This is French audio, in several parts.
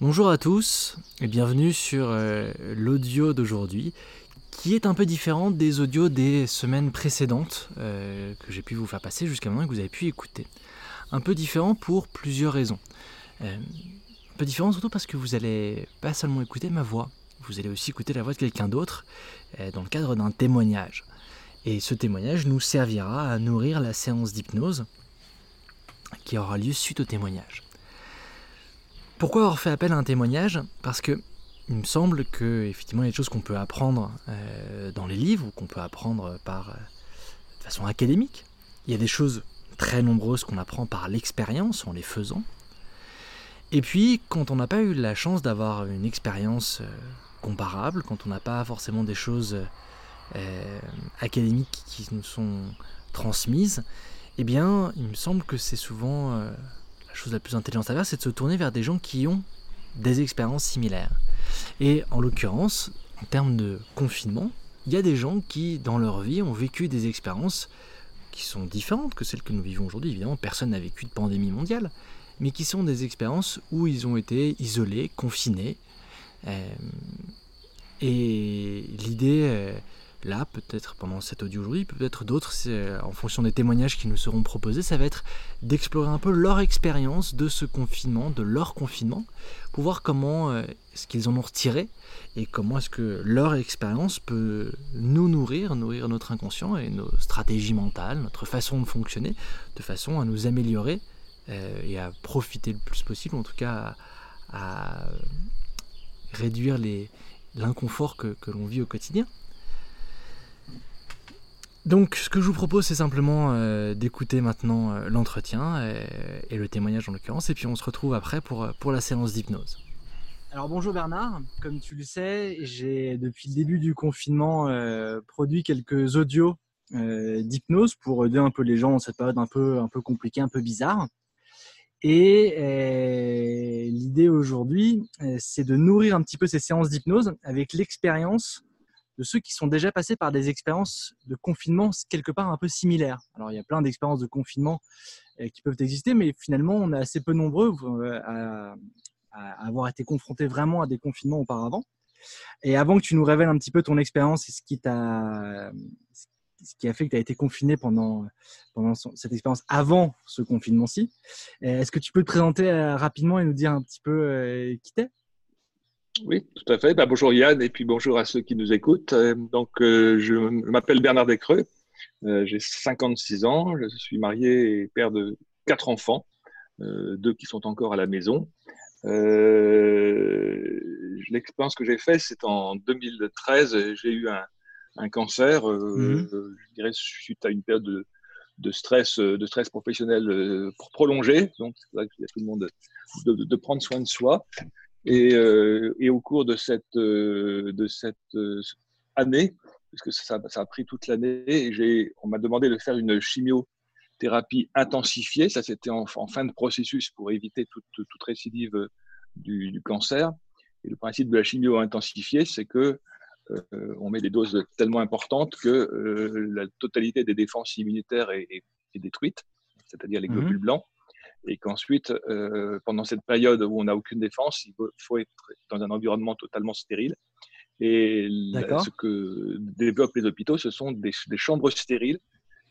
Bonjour à tous et bienvenue sur euh, l'audio d'aujourd'hui qui est un peu différent des audios des semaines précédentes euh, que j'ai pu vous faire passer jusqu'à maintenant et que vous avez pu écouter. Un peu différent pour plusieurs raisons. Euh, un peu différent surtout parce que vous allez pas seulement écouter ma voix, vous allez aussi écouter la voix de quelqu'un d'autre dans le cadre d'un témoignage. Et ce témoignage nous servira à nourrir la séance d'hypnose qui aura lieu suite au témoignage. Pourquoi avoir fait appel à un témoignage? Parce que il me semble que effectivement il y a des choses qu'on peut apprendre euh, dans les livres ou qu'on peut apprendre par euh, de façon académique. Il y a des choses très nombreuses qu'on apprend par l'expérience en les faisant. Et puis quand on n'a pas eu la chance d'avoir une expérience euh, comparable, quand on n'a pas forcément des choses académiques qui nous sont transmises, eh bien, il me semble que c'est souvent chose la plus intelligente à faire, c'est de se tourner vers des gens qui ont des expériences similaires. Et en l'occurrence, en termes de confinement, il y a des gens qui, dans leur vie, ont vécu des expériences qui sont différentes que celles que nous vivons aujourd'hui. Évidemment, personne n'a vécu de pandémie mondiale, mais qui sont des expériences où ils ont été isolés, confinés. Euh, et l'idée euh, là, peut-être pendant cet audio aujourd'hui, peut-être d'autres, euh, en fonction des témoignages qui nous seront proposés, ça va être d'explorer un peu leur expérience de ce confinement, de leur confinement, pour voir comment euh, est-ce qu'ils en ont retiré et comment est-ce que leur expérience peut nous nourrir, nourrir notre inconscient et nos stratégies mentales, notre façon de fonctionner, de façon à nous améliorer euh, et à profiter le plus possible, en tout cas à, réduire l'inconfort que l'on vit au quotidien. Donc, ce que je vous propose, c'est simplement euh, d'écouter maintenant euh, l'entretien et, le témoignage en l'occurrence, et puis on se retrouve après pour, euh, pour la séance d'hypnose. Alors bonjour Bernard, comme tu le sais, j'ai depuis le début du confinement produit quelques audios d'hypnose pour aider un peu les gens dans cette période un peu, un peu compliquée, un peu bizarre. Et l'idée aujourd'hui, c'est de nourrir un petit peu ces séances d'hypnose avec l'expérience de ceux qui sont déjà passés par des expériences de confinement quelque part un peu similaires. Alors il y a plein d'expériences de confinement euh, qui peuvent exister, mais finalement on est assez peu nombreux euh, à, avoir été confrontés vraiment à des confinements auparavant. Et avant que tu nous révèles un petit peu ton expérience et ce qui t'a ce qui a fait que tu as été confiné pendant, pendant cette expérience avant ce confinement-ci. Euh, est-ce que tu peux te présenter rapidement et nous dire un petit peu qui t'es? Oui, tout à fait. Bah, bonjour Yann et puis bonjour à ceux qui nous écoutent. Euh, donc, euh, je m'appelle Bernard Descreux, euh, j'ai 56 ans, je suis marié et père de quatre enfants, deux qui sont encore à la maison. L'expérience que j'ai faite, c'est en 2013, j'ai eu un, cancer, mmh. je dirais suite à une période de, stress, de stress professionnel prolongé. Donc, c'est vrai qu'il y a tout le monde de prendre soin de soi. Et, euh, et, au cours de cette, euh, de cette euh, année, puisque ça, ça, a pris toute l'année, et on m'a demandé de faire une chimiothérapie intensifiée. Ça, c'était en, fin de processus pour éviter toute, toute récidive du, du, cancer. Et le principe de la chimio intensifiée, c'est que on met des doses tellement importantes que la totalité des défenses immunitaires est, détruite, c'est-à-dire les mmh globules blancs et qu'ensuite, euh, pendant cette période où on n'a aucune défense, il faut être dans un environnement totalement stérile. Et ce que développent les hôpitaux, ce sont des, chambres stériles,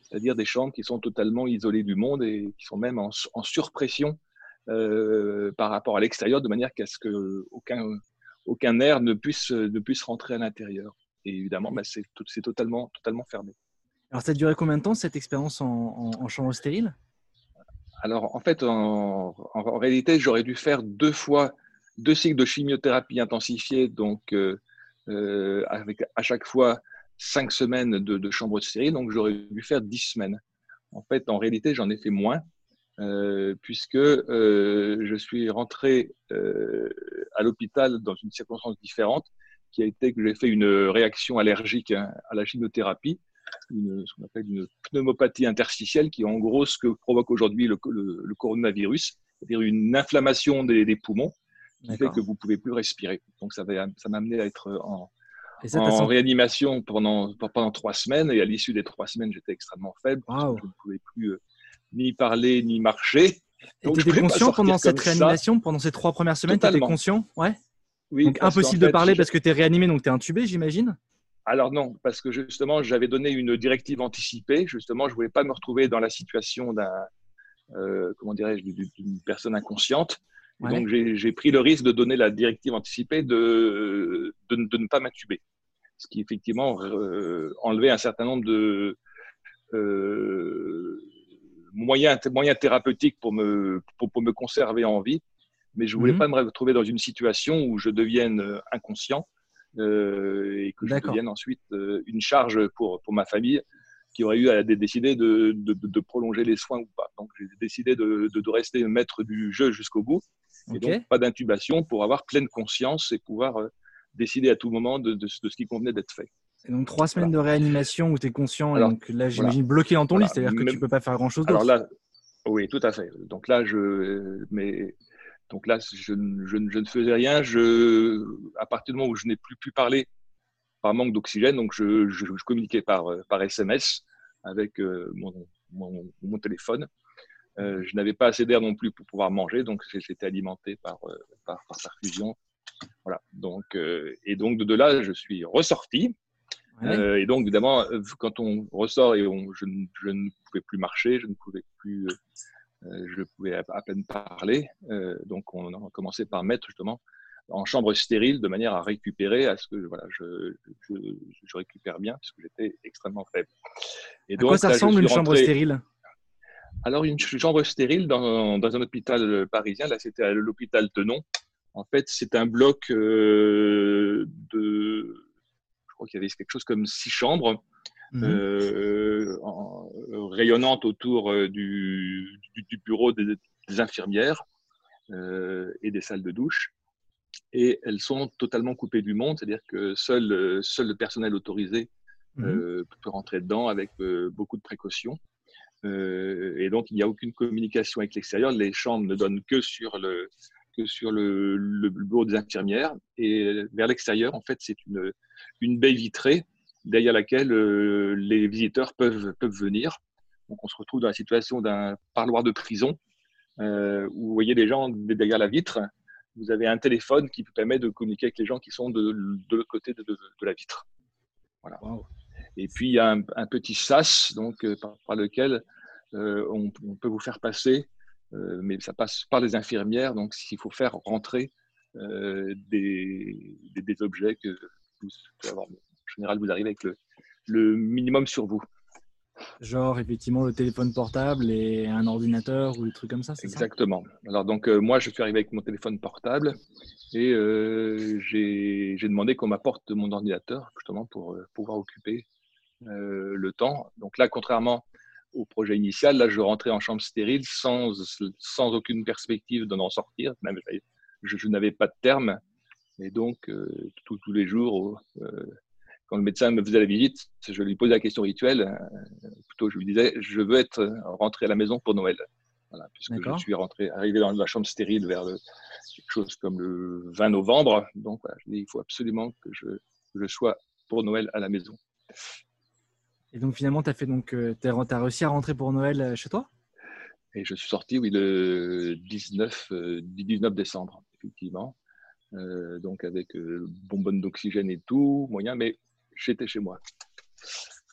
c'est-à-dire des chambres qui sont totalement isolées du monde et qui sont même en, surpression euh, par rapport à l'extérieur, de manière qu'à ce qu'aucun aucun air ne puisse, ne puisse rentrer à l'intérieur. Et évidemment, bah, c'est totalement, totalement fermé. Alors, ça a duré combien de temps cette expérience en, en chambre stérile? Alors, en fait, en, réalité, j'aurais dû faire deux fois deux cycles de chimiothérapie intensifiée, donc euh, euh, avec à chaque fois cinq semaines de, chambre de série, donc j'aurais dû faire dix semaines. En fait, en réalité, j'en ai fait moins, euh, puisque je suis rentré à l'hôpital dans une circonstance différente, qui a été que j'ai fait une réaction allergique à la chimiothérapie une, ce qu'on appelle une pneumopathie interstitielle, qui est en gros ce que provoque aujourd'hui le, le, coronavirus, c'est-à-dire une inflammation des, des poumons qui fait que vous ne pouvez plus respirer. Donc ça m'a ça amené à être en, en réanimation pendant, pendant trois semaines, et à l'issue des trois semaines, j'étais extrêmement faible, je ne pouvais plus euh, ni parler ni marcher. Et tu étais conscient pendant cette réanimation, pendant ces trois premières semaines, tu étais conscient? Ouais. Oui, donc impossible de parler parce que tu es réanimé, donc tu es intubé, j'imagine? Alors non, parce que justement, j'avais donné une directive anticipée. Justement, je ne voulais pas me retrouver dans la situation d'un, euh, comment dirais-je, d'une personne inconsciente. Donc j'ai pris le risque de donner la directive anticipée de, de, ne pas m'intuber, ce qui effectivement euh, enlevait un certain nombre de euh, moyens, moyens thérapeutiques pour me, pour, me conserver en vie. Mais je ne voulais mhm. pas me retrouver dans une situation où je devienne inconscient et que je devienne ensuite euh, une charge pour, pour ma famille qui aurait eu à décider de, de, de, prolonger les soins ou pas. Donc j'ai décidé de, de, rester maître du jeu jusqu'au bout et donc pas d'intubation pour avoir pleine conscience et pouvoir euh, décider à tout moment de, ce qui convenait d'être fait. Et donc trois semaines de réanimation où tu es conscient, et donc là j'imagine bloqué dans ton lit, c'est-à-dire que tu ne peux pas faire grand-chose d'autre. Alors là, oui, tout à fait. Donc là, je, mais donc là, je, ne faisais rien. Je, à partir du moment où je n'ai plus pu parler par manque d'oxygène, donc je, communiquais par, par SMS avec euh, mon, téléphone. Euh, je n'avais pas assez d'air non plus pour pouvoir manger, donc j'étais alimenté par, euh, par, par, perfusion. Voilà. Donc, et donc de là, je suis ressorti. et donc, évidemment, quand on ressort et on, je, je, ne pouvais plus marcher, je ne pouvais plus euh, je pouvais à peine parler. Euh, donc, on a commencé par mettre justement en chambre stérile de manière à récupérer, à ce que voilà, je, je, récupère bien, puisque j'étais extrêmement faible. Et donc, à quoi ça ressemble une chambre stérile? Alors, une chambre stérile dans, dans, un hôpital parisien, là c'était l'hôpital Tenon. En fait, c'est un bloc euh, de, je crois qu'il y avait quelque chose comme six chambres Mmh euh, en, euh, rayonnante autour euh, du, du, bureau des, infirmières et des salles de douche. Et elles sont totalement coupées du monde, c'est-à-dire que seul, seul le personnel autorisé mmh peut rentrer dedans avec beaucoup de précautions. et donc, il n'y a aucune communication avec l'extérieur. Les chambres ne donnent que sur le, que sur le, le bureau des infirmières. Et vers l'extérieur, en fait, c'est une, une baie vitrée derrière laquelle euh, les visiteurs peuvent, peuvent venir. Donc on se retrouve dans la situation d'un parloir de prison euh, où vous voyez les gens derrière la vitre. Vous avez un téléphone qui permet de communiquer avec les gens qui sont de, de l'autre côté de, de, la vitre. Voilà. Et puis il y a un, petit sas donc, euh, par, lequel on, peut vous faire passer, mais ça passe par les infirmières. Donc s'il faut faire rentrer des, des, objets que vous pouvez avoir en général, vous arrivez avec le, minimum sur vous. Genre, effectivement, le téléphone portable et un ordinateur ou des trucs comme ça, c'est Exactement. Alors, donc, euh, moi, je suis arrivé avec mon téléphone portable et euh, j'ai demandé qu'on m'apporte mon ordinateur, justement, pour euh, pouvoir occuper le temps. Donc là, contrairement au projet initial, là, je rentrais en chambre stérile sans, sans aucune perspective d'en sortir. Même, je, je n'avais pas de terme. Et donc, tous les jours, quand le médecin me faisait la visite, je lui posais la question rituelle. Euh, plutôt, je lui disais, je veux être rentré à la maison pour Noël. Voilà, puisque je suis rentré, arrivé dans la chambre stérile vers le, quelque chose comme le 20 novembre. Donc, voilà, je dis, il faut absolument que je, je, sois pour Noël à la maison. Et donc, finalement, tu as, fait donc, euh, as réussi à rentrer pour Noël euh, chez toi? Et je suis sorti, oui, le 19, 19 décembre, effectivement. donc, avec bonbonne d'oxygène et tout, moyen, mais j'étais chez moi.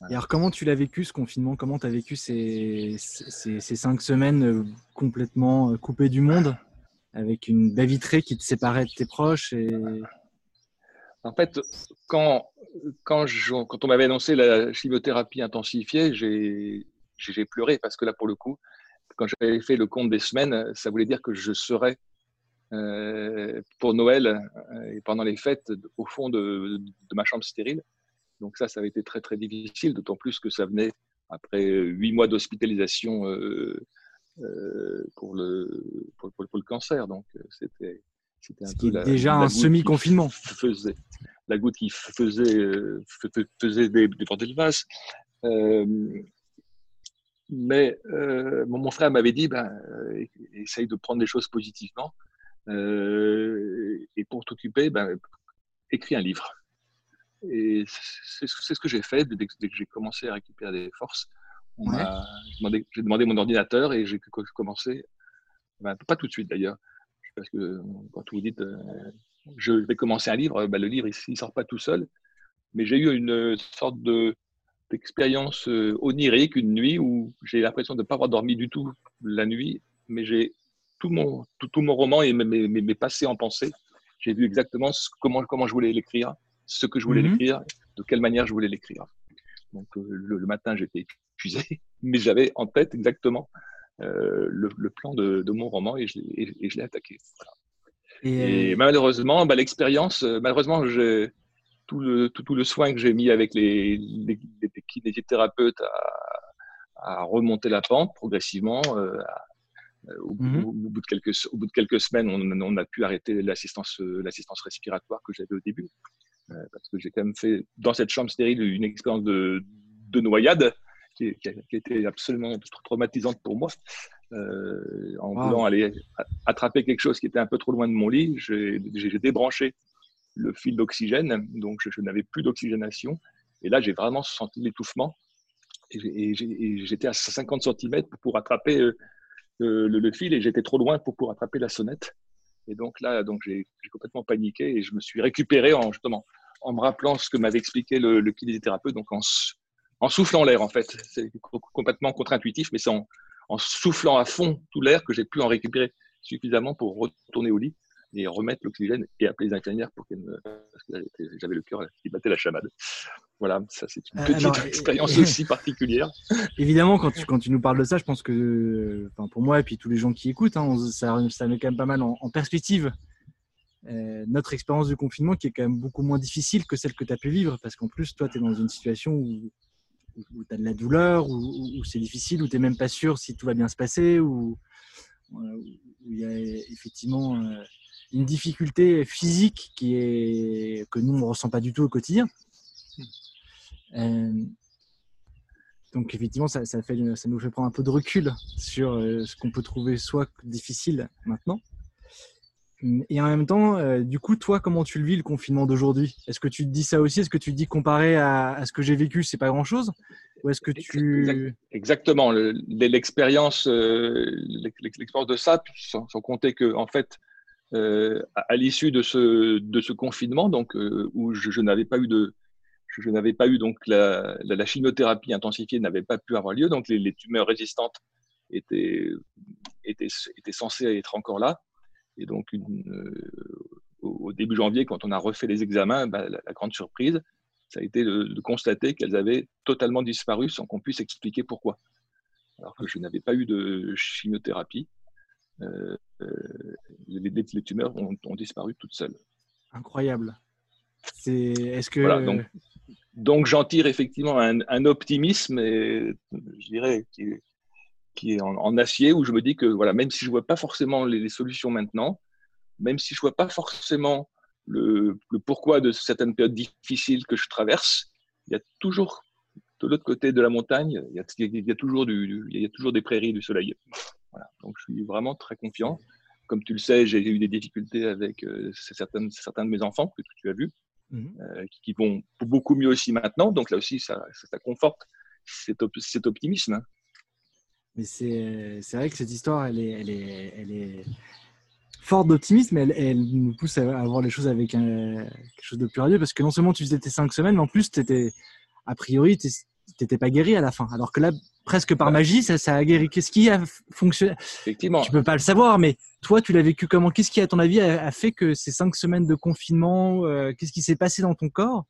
Et alors, comment tu l'as vécu ce confinement? Comment tu as vécu ces, ces, cinq semaines euh, complètement euh, coupées du monde, avec une baie vitrée qui te séparait de tes proches et... En fait, quand, quand, quand on m'avait annoncé la chimiothérapie intensifiée, j'ai pleuré parce que là, pour le coup, quand j'avais fait le compte des semaines, ça voulait dire que je serais euh, pour Noël et pendant les fêtes au fond de, de ma chambre stérile. Donc ça, ça avait été très très difficile, d'autant plus que ça venait après huit mois d'hospitalisation euh, euh, pour, le, pour, le cancer. Donc euh, c'était un peu déjà un semi-confinement. La goutte qui faisait, faisait des, des vase. mais mon frère m'avait dit, ben, essaye de prendre les choses positivement. et pour t'occuper, ben, écris un livre. Et c'est ce que j'ai fait dès, que j'ai commencé à récupérer des forces. J'ai demandé, mon ordinateur et j'ai commencé pas tout de suite d'ailleurs, parce que quand vous dites je vais commencer un livre, bah, le livre il ne sort pas tout seul, mais j'ai eu une sorte de d'expérience onirique une nuit où j'ai l'impression de ne pas avoir dormi du tout la nuit, mais j'ai tout mon, tout, tout, mon roman et mes, mes, mes passés en pensée. J'ai vu exactement comment, comment je voulais l'écrire, ce que je voulais mhm. l'écrire, de quelle manière je voulais l'écrire. Donc le, matin, j'étais épuisé, mais j'avais en tête exactement euh, le, le, plan de, de, mon roman et je, et, je l'ai attaqué. Et, euh, malheureusement, bah, l'expérience, euh, malheureusement, tout le, tout, tout, le soin que j'ai mis avec les, les, les kinésithérapeutes à, à, remonter la pente progressivement, au, au, bout de quelques, au bout de quelques semaines, on, on a pu arrêter l'assistance respiratoire que j'avais au début. Parce que j'ai quand même fait, dans cette chambre stérile, une expérience de, de noyade qui, qui, a, été absolument traumatisante pour moi. Euh, en voulant aller attraper quelque chose qui était un peu trop loin de mon lit, j'ai débranché le fil d'oxygène, donc je, n'avais plus d'oxygénation. Et là, j'ai vraiment senti l'étouffement. Et j'étais à 50 cm pour, attraper euh, le, fil et j'étais trop loin pour, pour attraper la sonnette. Et donc là, donc j'ai complètement paniqué et je me suis récupéré en justement en me rappelant ce que m'avait expliqué le, kinésithérapeute, donc en, soufflant l'air en fait. C'est complètement contre-intuitif, mais c'est en, en, soufflant à fond tout l'air que j'ai pu en récupérer suffisamment pour retourner au lit et remettre l'oxygène et appeler les infirmières pour qu'elles me... parce que j'avais le cœur qui battait la chamade. Voilà, ça c'est une euh, petite expérience aussi particulière. Évidemment, quand tu, quand tu nous parles de ça, je pense que enfin, pour moi et puis tous les gens qui écoutent, hein, ça, ça met quand même pas mal en, perspective euh, notre expérience du confinement qui est quand même beaucoup moins difficile que celle que tu as pu vivre parce qu'en plus, toi, tu es dans une situation où où, tu as de la douleur, où, c'est difficile, où tu n'es même pas sûr si tout va bien se passer, où il y a effectivement euh, une difficulté physique qui est, que nous, on ne ressent pas du tout au quotidien. Euh, donc effectivement, ça, ça, fait, ça nous fait prendre un peu de recul sur euh, ce qu'on peut trouver soit difficile maintenant, et en même temps, euh, du coup, toi, comment tu le vis le confinement d'aujourd'hui? Est-ce que tu te dis ça aussi? Est-ce que tu te dis comparé à, ce que j'ai vécu, c'est pas grand-chose? Ou est-ce que tu exactement. L'expérience, l'expérience de ça, sans, compter que en fait, euh, à, l'issue de ce confinement, donc où je, n'avais pas eu de je, n'avais pas eu donc la, chimiothérapie intensifiée n'avait pas pu avoir lieu, donc les, tumeurs résistantes étaient, étaient étaient censées être encore là. Et donc, euh, au début janvier, quand on a refait les examens, bah, la, grande surprise, ça a été de, constater qu'elles avaient totalement disparu sans qu'on puisse expliquer pourquoi. Alors que je n'avais pas eu de chimiothérapie. Euh, euh, les, tumeurs ont, disparu toutes seules. Incroyable. C'est, est-ce que donc, donc j'en tire effectivement un, optimisme, et, je dirais, qui, qui est en, acier, où je me dis que voilà, même si je ne vois pas forcément les, solutions maintenant, même si je ne vois pas forcément le, pourquoi de certaines périodes difficiles que je traverse, il y a toujours, de l'autre côté de la montagne, il y a, il y a toujours, du, il y a toujours des prairies du soleil. Voilà. Donc je suis vraiment très confiant. Comme tu le sais, j'ai eu des difficultés avec euh, certains, certains de mes enfants que tu as vus, mhm. euh, qui, vont beaucoup mieux aussi maintenant. Donc là aussi, ça, ça, conforte cet, cet optimisme. Hein. Mais c'est vrai que cette histoire, elle est, elle est, elle est forte d'optimisme, elle, elle, nous pousse à, voir les choses avec un, quelque chose de plus radieux, parce que non seulement tu faisais tes cinq semaines, mais en plus, étais, a priori, tu n'étais pas guéri à la fin. Alors que là, presque par magie, ça, ça a guéri. Qu'est-ce qui a fonctionné? Effectivement. Tu peux pas le savoir, mais toi, tu l'as vécu comment? Qu'est-ce qui, à ton avis, a, fait que ces cinq semaines de confinement, euh, qu'est-ce qui s'est passé dans ton corps?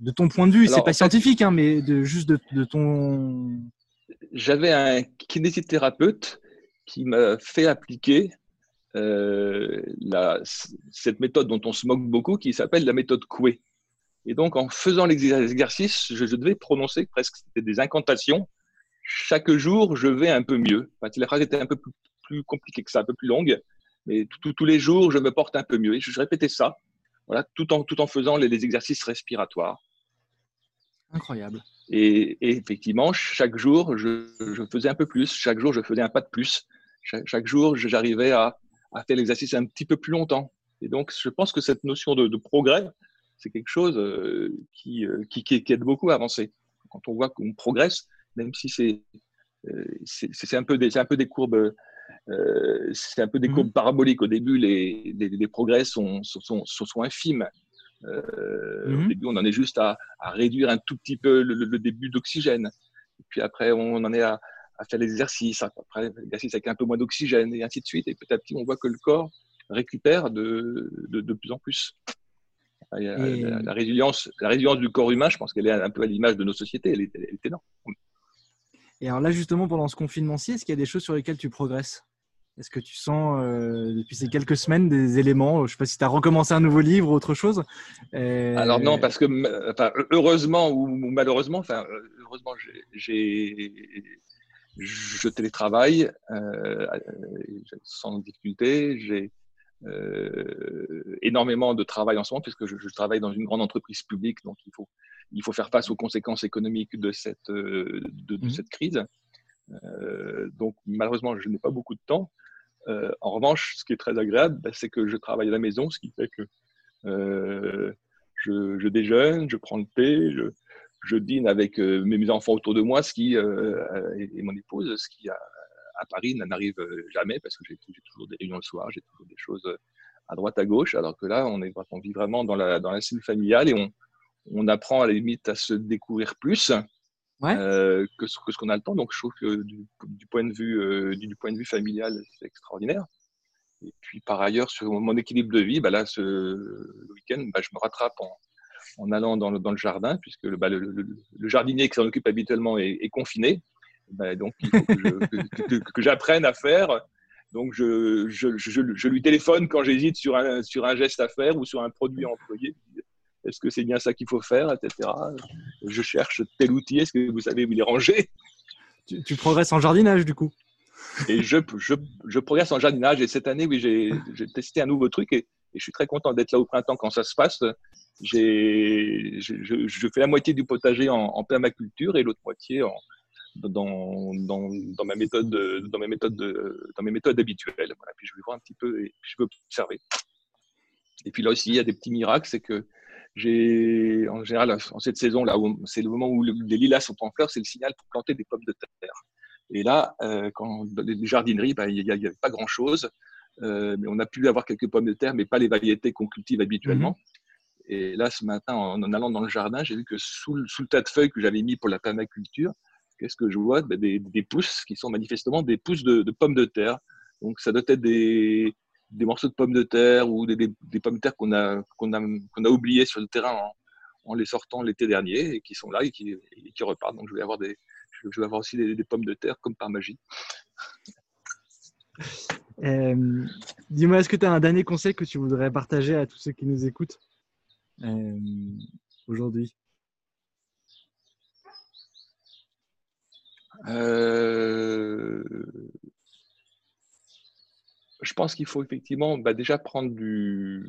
De ton point de vue, c'est pas scientifique, hein, mais de, juste de, de ton j'avais un kinésithérapeute qui m'a fait appliquer euh, la, cette méthode dont on se moque beaucoup, qui s'appelle la méthode Coué. Et donc, en faisant l'exercice, je, je, devais prononcer presque des incantations. Chaque jour, je vais un peu mieux. Enfin, la phrase était un peu plus, plus compliquée que ça, un peu plus longue, mais tous les jours, je me porte un peu mieux. Et je, répétais ça, voilà, tout en, tout en faisant les exercices respiratoires. Incroyable. Et, effectivement, chaque jour, je, faisais un peu plus. Chaque jour, je faisais un pas de plus. Chaque, jour, j'arrivais à, faire l'exercice un petit peu plus longtemps. Et donc, je pense que cette notion de, progrès, c'est quelque chose euh, euh, qui, qui, aide beaucoup à avancer. Quand on voit qu'on progresse, même si c'est euh, c'est un, peu des, un peu des courbes c'est un peu des mmh courbes paraboliques. Au début, les, les, progrès sont, sont, sont, infimes. Au mmh début, on en est juste à, à réduire un tout petit peu le, début d'oxygène. Puis après, on en est à, à faire l'exercice. Après, l'exercice avec un peu moins d'oxygène, et ainsi de suite. Et petit à petit, on voit que le corps récupère de, de, de plus en plus. La, résilience, la résilience du corps humain, je pense qu'elle est un peu à l'image de nos sociétés. Elle est, elle est énorme. Et alors là, justement, pendant ce confinement-ci, est-ce qu'il y a des choses sur lesquelles tu progresses? Est-ce que tu sens, euh, depuis ces quelques semaines, des éléments? Je ne sais pas si tu as recommencé un nouveau livre ou autre chose. Alors non, parce que heureusement ou malheureusement, enfin, heureusement, j'ai, je télétravaille euh, sans difficulté. J'ai euh, énormément de travail en ce moment puisque je, je, travaille dans une grande entreprise publique, donc il faut il faut faire face aux conséquences économiques de cette, euh, de, mhm. cette crise. Euh, donc, malheureusement, je n'ai pas beaucoup de temps. En revanche, ce qui est très agréable, bah, c'est que je travaille à la maison, ce qui fait que je, déjeune, je prends le thé, je, dîne avec mes enfants autour de moi, ce qui, et, mon épouse, ce qui à, Paris n'arrive jamais parce que j'ai toujours des réunions le soir, j'ai toujours des choses à droite à gauche, alors que là, on, est, on vit vraiment dans la, dans la cellule familiale et on, on apprend à la limite à se découvrir plus euh, que, ce, qu'on a le temps. Donc, je trouve que du, point, de vue, euh, du, point de vue familial, c'est extraordinaire. Et puis, par ailleurs, sur mon équilibre de vie, bah là, ce week-end, bah, je me rattrape en, allant dans le, jardin, puisque bah, le, le, jardinier qui s'en occupe habituellement est, confiné. Bah, donc, il faut que, j'apprenne à faire. Donc, je, je, lui téléphone quand j'hésite sur un, sur un geste à faire ou sur un produit à employer. Est-ce que c'est bien ça qu'il faut faire, etc. Je cherche tel outil. Est-ce que vous savez où il est rangé tu, progresses en jardinage du coup? Et je, je, progresse en jardinage. Et cette année, oui, j'ai testé un nouveau truc et, je suis très content d'être là au printemps quand ça se passe. Je, je, fais la moitié du potager en, permaculture et l'autre moitié en, dans, dans, dans, ma méthode, dans, mes méthodes, dans mes méthodes habituelles. Voilà, puis je vais voir un petit peu et je peux observer. Et puis là aussi, il y a des petits miracles, c'est que j'ai, en général, en cette saison, là, c'est le moment où les lilas sont en fleurs, c'est le signal pour planter des pommes de terre. Et là, euh, quand, dans les jardineries, bah, il n'y avait pas grand-chose. Euh, mais on a pu avoir quelques pommes de terre, mais pas les variétés qu'on cultive habituellement. Mhm. Et là, ce matin, en, allant dans le jardin, j'ai vu que sous, sous, le tas de feuilles que j'avais mis pour la permaculture, qu'est-ce que je vois? Bah, des, pousses qui sont manifestement des pousses de, pommes de terre. Donc, ça doit être des, morceaux de pommes de terre ou des, pommes de terre qu'on a, qu'on oubliées sur le terrain en, les sortant l'été dernier et qui sont là et qui, qui, repartent. Donc je vais avoir, des, je vais avoir aussi des, pommes de terre comme par magie. Euh, dis-moi, est-ce que tu as un dernier conseil que tu voudrais partager à tous ceux qui nous écoutent euh, aujourd'hui? Euh, je pense qu'il faut effectivement bah, déjà prendre du,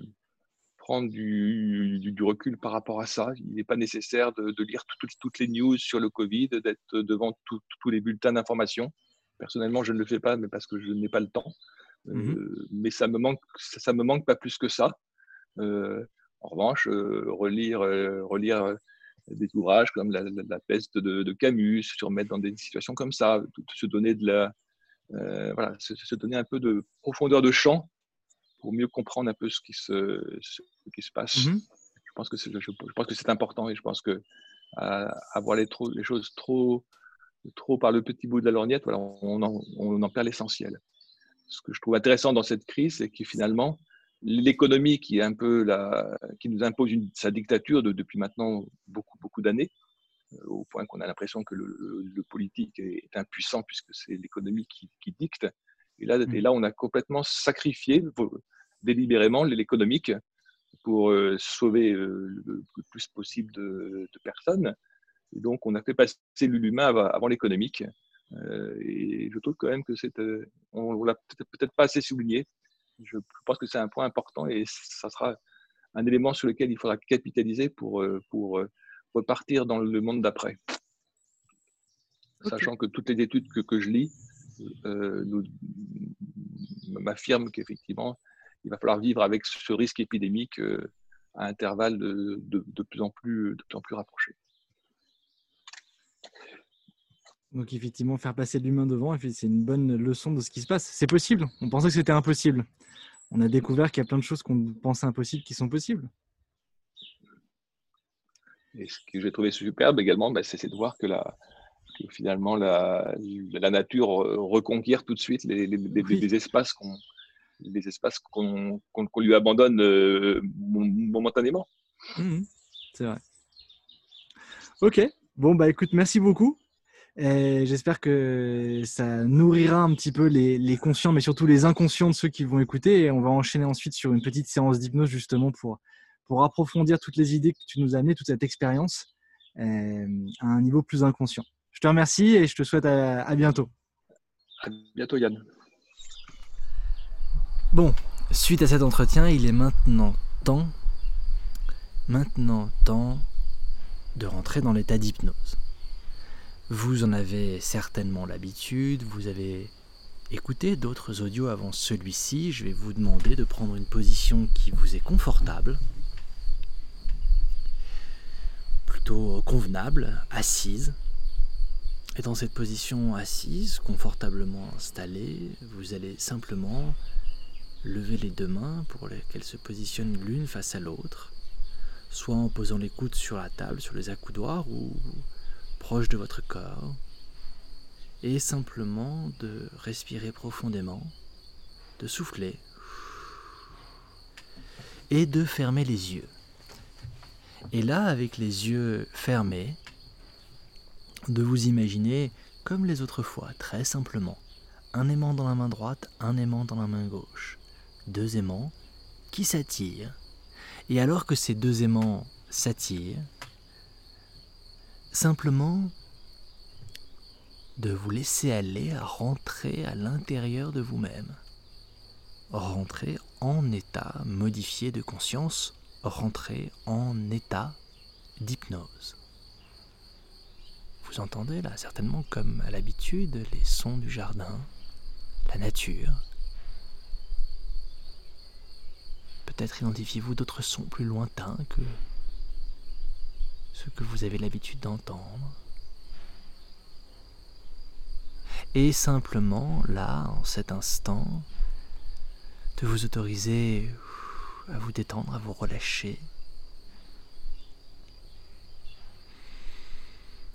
prendre du, du, recul par rapport à ça. Il n'est pas nécessaire de, lire toutes les news sur le Covid, d'être devant tous les bulletins d'information. Personnellement, je ne le fais pas, mais parce que je n'ai pas le temps. Euh, mais ça me manque, ça, me manque pas plus que ça. Euh, en revanche, euh, relire, relire des ouvrages comme la, peste de, de, Camus, se remettre dans des situations comme ça, se donner de la, euh, voilà, se, donner un peu de profondeur de champ pour mieux comprendre un peu ce qui se, ce qui se passe. Mhm. Je pense que c'est, je, pense que c'est important et je pense que avoir les, trop, les choses trop, trop par le petit bout de la lorgnette, voilà, on, en, on en perd l'essentiel. Ce que je trouve intéressant dans cette crise, c'est que finalement, l'économie qui est un peu la, qui nous impose une, sa dictature de, depuis maintenant beaucoup beaucoup d'années, euh, au point qu'on a l'impression que le, politique est, impuissant puisque c'est l'économie qui, dicte. Et là, mmh. et là, on a complètement sacrifié délibérément l'économique pour euh, sauver euh, le plus possible de, personnes. Et donc, on a fait passer l'humain avant, l'économique. et je trouve quand même que c'est, on, l'a peut-être pas assez souligné. Je pense que c'est un point important et ça sera un élément sur lequel il faudra capitaliser pour, pour repartir dans le monde d'après. Sachant que toutes les études que, que je lis euh, m'affirment qu'effectivement, il va falloir vivre avec ce risque épidémique euh, à intervalles de, de, plus en plus, de plus en plus rapprochés. Donc effectivement, faire passer l'humain devant, c'est une bonne leçon de ce qui se passe. C'est possible. On pensait que c'était impossible. On a découvert qu'il y a plein de choses qu'on pensait impossibles qui sont possibles. Et ce que j'ai trouvé superbe également, bah, c'est de voir que, la, finalement la, la, nature reconquiert tout de suite les, les, espaces qu'on les espaces qu'on lui abandonne euh, momentanément. Mmh c'est vrai. Ok, bon bah écoute, merci beaucoup. J'espère que ça nourrira un petit peu les, les, conscients, mais surtout les inconscients de ceux qui vont écouter. Et on va enchaîner ensuite sur une petite séance d'hypnose justement pour, pour approfondir toutes les idées que tu nous as amenées, toute cette expérience euh, à un niveau plus inconscient. Je te remercie et je te souhaite à, bientôt. À bientôt Yann. Bon, suite à cet entretien, il est maintenant temps, maintenant temps de rentrer dans l'état d'hypnose. Vous en avez certainement l'habitude, vous avez écouté d'autres audios avant celui-ci, je vais vous demander de prendre une position qui vous est confortable, plutôt convenable, assise. Et dans cette position assise, confortablement installée, vous allez simplement lever les deux mains pour qu'elles se positionnent l'une face à l'autre, soit en posant les coudes sur la table, sur les accoudoirs ou de votre corps, et simplement de respirer profondément, de souffler et de fermer les yeux. Et là, avec les yeux fermés, de vous imaginer comme les autres fois, très simplement, un aimant dans la main droite, un aimant dans la main gauche, deux aimants qui s'attirent. Et alors que ces deux aimants s'attirent, simplement de vous laisser aller à rentrer à l'intérieur de vous-même. Rentrer en état modifié de conscience, rentrer en état d'hypnose. Vous entendez là certainement comme à l'habitude les sons du jardin, la nature. Peut-être identifiez-vous d'autres sons plus lointains que ceux que vous avez l'habitude d'entendre. Et simplement, là, en cet instant, de vous autoriser à vous détendre, à vous relâcher,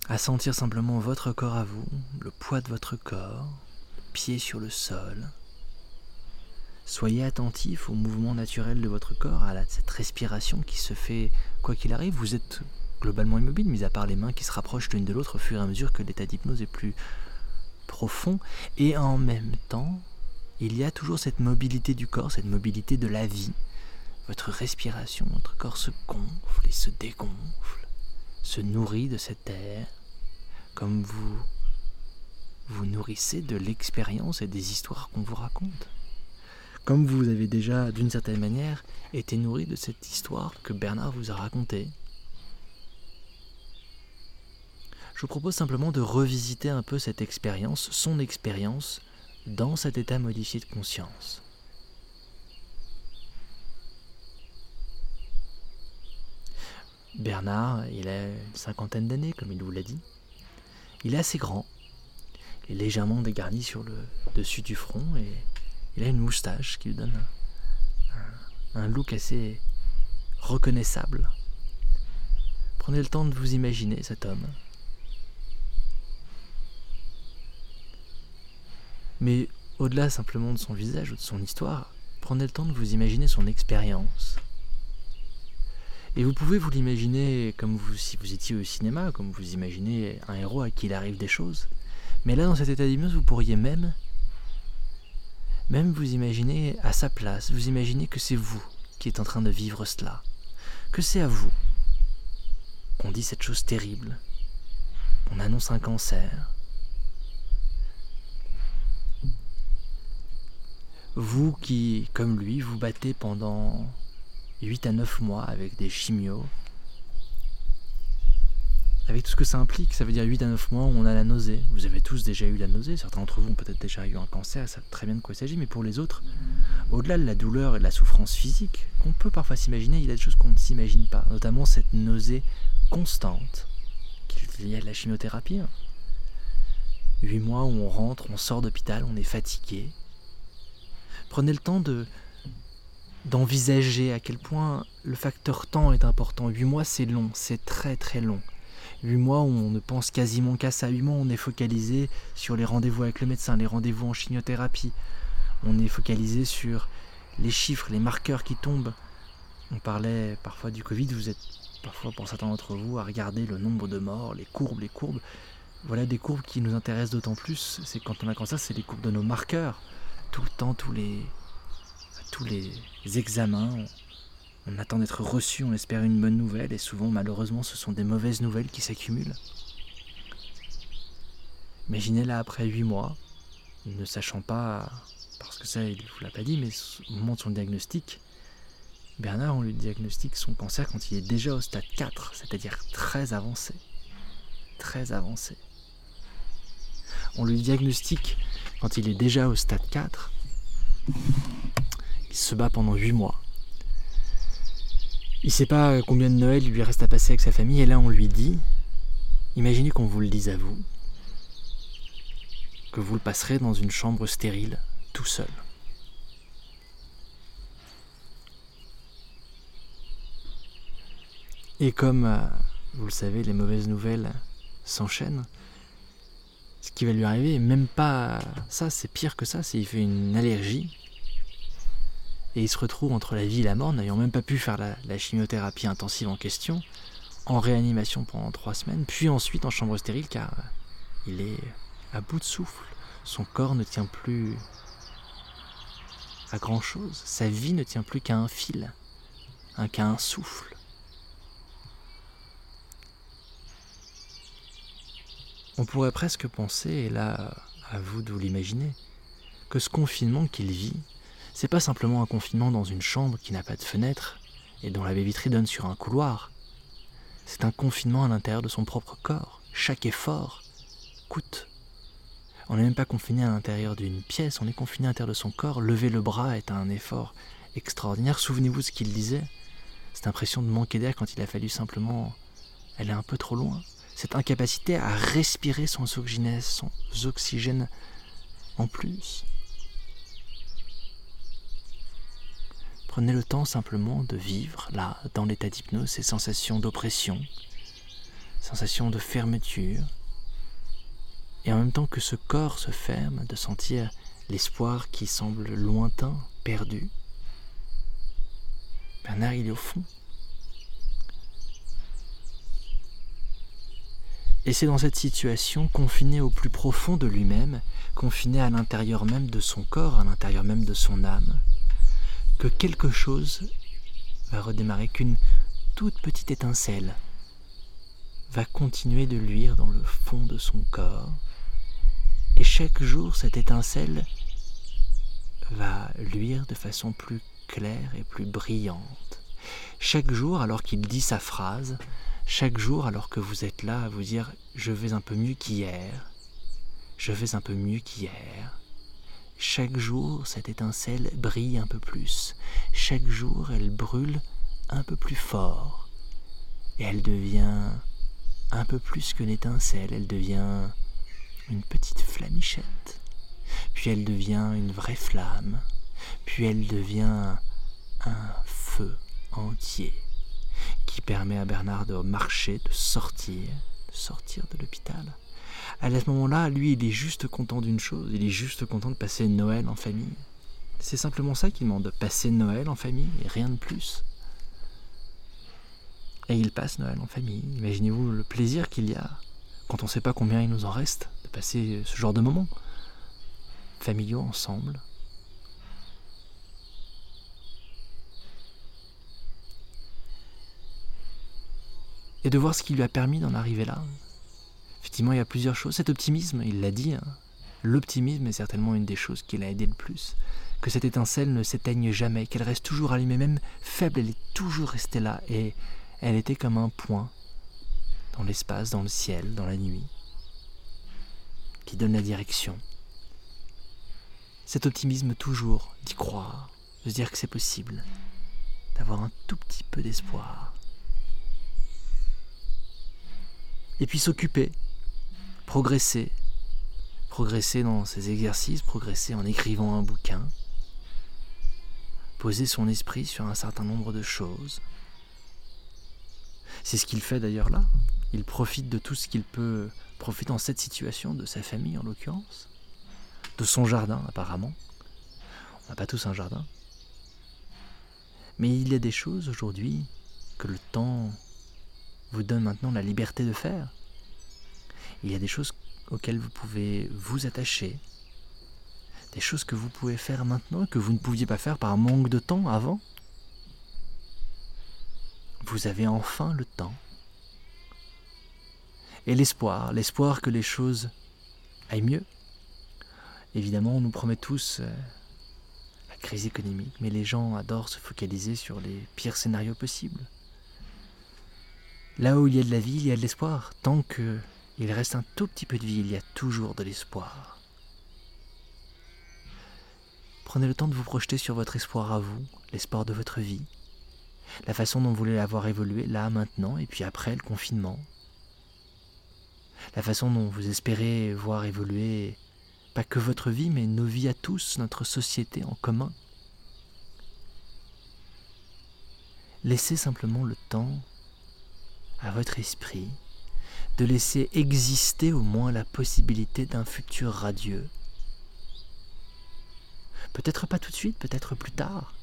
à sentir simplement votre corps à vous, le poids de votre corps, pied sur le sol. Soyez attentif au mouvement naturel de votre corps, à cette respiration qui se fait quoi qu'il arrive. Vous êtes globalement immobile, mis à part les mains qui se rapprochent l'une de l'autre au fur et à mesure que l'état d'hypnose est plus profond. Et en même temps, il y a toujours cette mobilité du corps, cette mobilité de la vie. Votre respiration, votre corps se gonfle et se dégonfle, se nourrit de cet air, comme vous vous nourrissez de l'expérience et des histoires qu'on vous raconte. Comme vous avez déjà, d'une certaine manière, été nourri de cette histoire que Bernard vous a racontée. Je vous propose simplement de revisiter un peu cette expérience, son expérience, dans cet état modifié de conscience. Bernard, il a une cinquantaine d'années, comme il vous l'a dit. Il est assez grand, il est légèrement dégarni sur le dessus du front et il a une moustache qui lui donne un, look assez reconnaissable. Prenez le temps de vous imaginer cet homme. Mais au-delà simplement de son visage ou de son histoire, prenez le temps de vous imaginer son expérience. Et vous pouvez vous l'imaginer comme vous, si vous étiez au cinéma, comme vous imaginez un héros à qui il arrive des choses. Mais là, dans cet état d'hypnose, vous pourriez même, même vous imaginer à sa place, vous imaginez que c'est vous qui êtes en train de vivre cela, que c'est à vous qu'on dit cette chose terrible, qu'on annonce un cancer, Vous qui, comme lui, vous battez pendant 8 à 9 mois avec des chimios, avec tout ce que ça implique, ça veut dire 8 à 9 mois où on a la nausée. Vous avez tous déjà eu la nausée, certains d'entre vous ont peut-être déjà eu un cancer, ça savent très bien de quoi il s'agit, mais pour les autres, au-delà de la douleur et de la souffrance physique, qu'on peut parfois s'imaginer, il y a des choses qu'on ne s'imagine pas, notamment cette nausée constante qu'il y a de la chimiothérapie. Hein. Huit mois où on rentre, on sort d'hôpital, on est fatigué. Prenez le temps de d'envisager à quel point le facteur temps est important. Huit mois, c'est long, c'est très très long. Huit mois où on ne pense quasiment qu'à ça. Huit mois où on est focalisé sur les rendez-vous avec le médecin, les rendez-vous en chimiothérapie. On est focalisé sur les chiffres, les marqueurs qui tombent. On parlait parfois du Covid, vous êtes parfois pour certains d'entre vous à regarder le nombre de morts, les courbes, les courbes. Voilà des courbes qui nous intéressent d'autant plus, c'est quand on a ça, c'est les courbes de nos marqueurs. Tout le temps, tous les, tous les examens, on attend d'être reçu, on espère une bonne nouvelle, et souvent, malheureusement, ce sont des mauvaises nouvelles qui s'accumulent. Imaginez là, après huit mois, ne sachant pas, parce que ça, il ne vous l'a pas dit, mais au moment de son diagnostic, Bernard, on lui diagnostique son cancer quand il est déjà au stade 4, c'est-à-dire très avancé. Très avancé. On lui diagnostique quand il est déjà au stade 4. Il se bat pendant 8 mois. Il ne sait pas combien de Noël il lui reste à passer avec sa famille, et là on lui dit Imaginez qu'on vous le dise à vous, que vous le passerez dans une chambre stérile, tout seul. Et comme, euh, vous le savez, les mauvaises nouvelles s'enchaînent, ce qui va lui arriver, même pas ça, c'est pire que ça, c'est qu'il fait une allergie. Et il se retrouve entre la vie et la mort, n'ayant même pas pu faire la, chimiothérapie intensive en question, en réanimation pendant trois semaines, puis ensuite en chambre stérile car il est à bout de souffle. Son corps ne tient plus à grand chose. Sa vie ne tient plus qu'à un fil, qu'à un souffle. On pourrait presque penser, et là, à vous de vous l'imaginer, que ce confinement qu'il vit, c'est pas simplement un confinement dans une chambre qui n'a pas de fenêtre et dont la baie vitrée donne sur un couloir. C'est un confinement à l'intérieur de son propre corps. Chaque effort coûte. On n'est même pas confiné à l'intérieur d'une pièce, on est confiné à l'intérieur de son corps. Lever le bras est un effort extraordinaire. Souvenez-vous ce qu'il disait. Cette impression de manquer d'air quand il a fallu simplement aller un peu trop loin cette incapacité à respirer sans oxygène, oxygène en plus. Prenez le temps simplement de vivre là, dans l'état d'hypnose, ces sensations d'oppression, sensations de fermeture, et en même temps que ce corps se ferme, de sentir l'espoir qui semble lointain, perdu. Bernard, il est au fond. Et c'est dans cette situation, confiné au plus profond de lui-même, confiné à l'intérieur même de son corps, à l'intérieur même de son âme, que quelque chose va redémarrer, qu'une toute petite étincelle va continuer de luire dans le fond de son corps. Et chaque jour, cette étincelle va luire de façon plus claire et plus brillante. Chaque jour, alors qu'il dit sa phrase, chaque jour alors que vous êtes là à vous dire je vais un peu mieux qu'hier, je vais un peu mieux qu'hier. Chaque jour, cette étincelle brille un peu plus. Chaque jour, elle brûle un peu plus fort. Et elle devient un peu plus qu'une étincelle, elle devient une petite flamichette. Puis elle devient une vraie flamme. Puis elle devient un feu entier qui permet à Bernard de marcher, de sortir, de sortir de l'hôpital. À ce moment-là, lui, il est juste content d'une chose, il est juste content de passer Noël en famille. C'est simplement ça qu'il demande, de passer Noël en famille, et rien de plus. Et il passe Noël en famille. Imaginez-vous le plaisir qu'il y a, quand on ne sait pas combien il nous en reste, de passer ce genre de moments. Familiaux ensemble, et de voir ce qui lui a permis d'en arriver là. Effectivement, il y a plusieurs choses. Cet optimisme, il l'a dit, hein. l'optimisme est certainement une des choses qui l'a aidé le plus. Que cette étincelle ne s'éteigne jamais, qu'elle reste toujours allumée, même faible, elle est toujours restée là, et elle était comme un point dans l'espace, dans le ciel, dans la nuit, qui donne la direction. Cet optimisme toujours, d'y croire, de se dire que c'est possible, d'avoir un tout petit peu d'espoir. Et puis s'occuper, progresser, progresser dans ses exercices, progresser en écrivant un bouquin, poser son esprit sur un certain nombre de choses. C'est ce qu'il fait d'ailleurs là. Il profite de tout ce qu'il peut profiter dans cette situation, de sa famille en l'occurrence, de son jardin apparemment. On n'a pas tous un jardin. Mais il y a des choses aujourd'hui que le temps vous donne maintenant la liberté de faire. Il y a des choses auxquelles vous pouvez vous attacher, des choses que vous pouvez faire maintenant que vous ne pouviez pas faire par manque de temps avant. Vous avez enfin le temps. Et l'espoir, l'espoir que les choses aillent mieux. Évidemment, on nous promet tous euh, la crise économique, mais les gens adorent se focaliser sur les pires scénarios possibles. Là où il y a de la vie, il y a de l'espoir. Tant qu'il reste un tout petit peu de vie, il y a toujours de l'espoir. Prenez le temps de vous projeter sur votre espoir à vous, l'espoir de votre vie, la façon dont vous voulez l'avoir évolué là, maintenant, et puis après le confinement. La façon dont vous espérez voir évoluer pas que votre vie, mais nos vies à tous, notre société en commun. Laissez simplement le temps à votre esprit de laisser exister au moins la possibilité d'un futur radieux. Peut-être pas tout de suite, peut-être plus tard.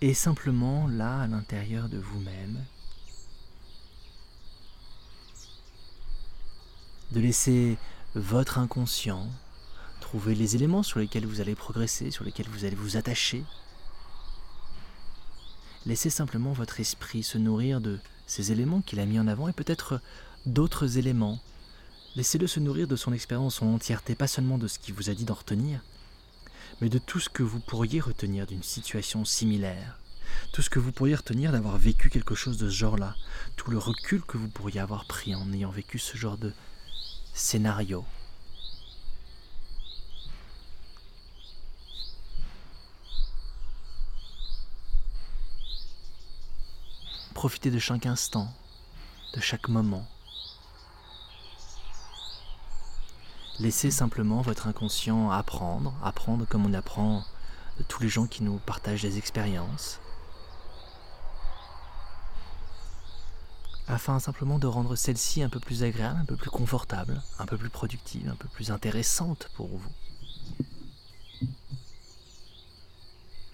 Et simplement là, à l'intérieur de vous-même, de laisser votre inconscient trouver les éléments sur lesquels vous allez progresser, sur lesquels vous allez vous attacher, Laissez simplement votre esprit se nourrir de ces éléments qu'il a mis en avant et peut-être d'autres éléments. Laissez-le se nourrir de son expérience en entièreté, pas seulement de ce qu'il vous a dit d'en retenir, mais de tout ce que vous pourriez retenir d'une situation similaire, tout ce que vous pourriez retenir d'avoir vécu quelque chose de ce genre-là, tout le recul que vous pourriez avoir pris en ayant vécu ce genre de scénario. Profitez de chaque instant, de chaque moment. Laissez simplement votre inconscient apprendre, apprendre comme on apprend de tous les gens qui nous partagent des expériences, afin simplement de rendre celle-ci un peu plus agréable, un peu plus confortable, un peu plus productive, un peu plus intéressante pour vous.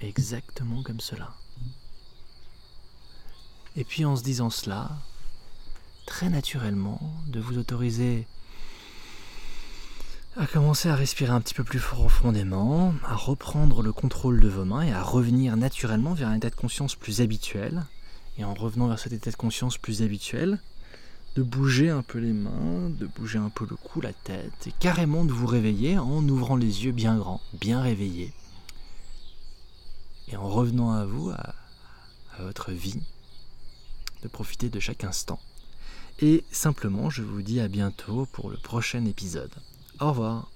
Exactement comme cela. Et puis en se disant cela, très naturellement, de vous autoriser à commencer à respirer un petit peu plus profondément, à reprendre le contrôle de vos mains et à revenir naturellement vers un état de conscience plus habituel. Et en revenant vers cet état de conscience plus habituel, de bouger un peu les mains, de bouger un peu le cou, la tête, et carrément de vous réveiller en ouvrant les yeux bien grands, bien réveillés. Et en revenant à vous, à, à votre vie, de profiter de chaque instant. Et simplement, je vous dis à bientôt pour le prochain épisode. Au revoir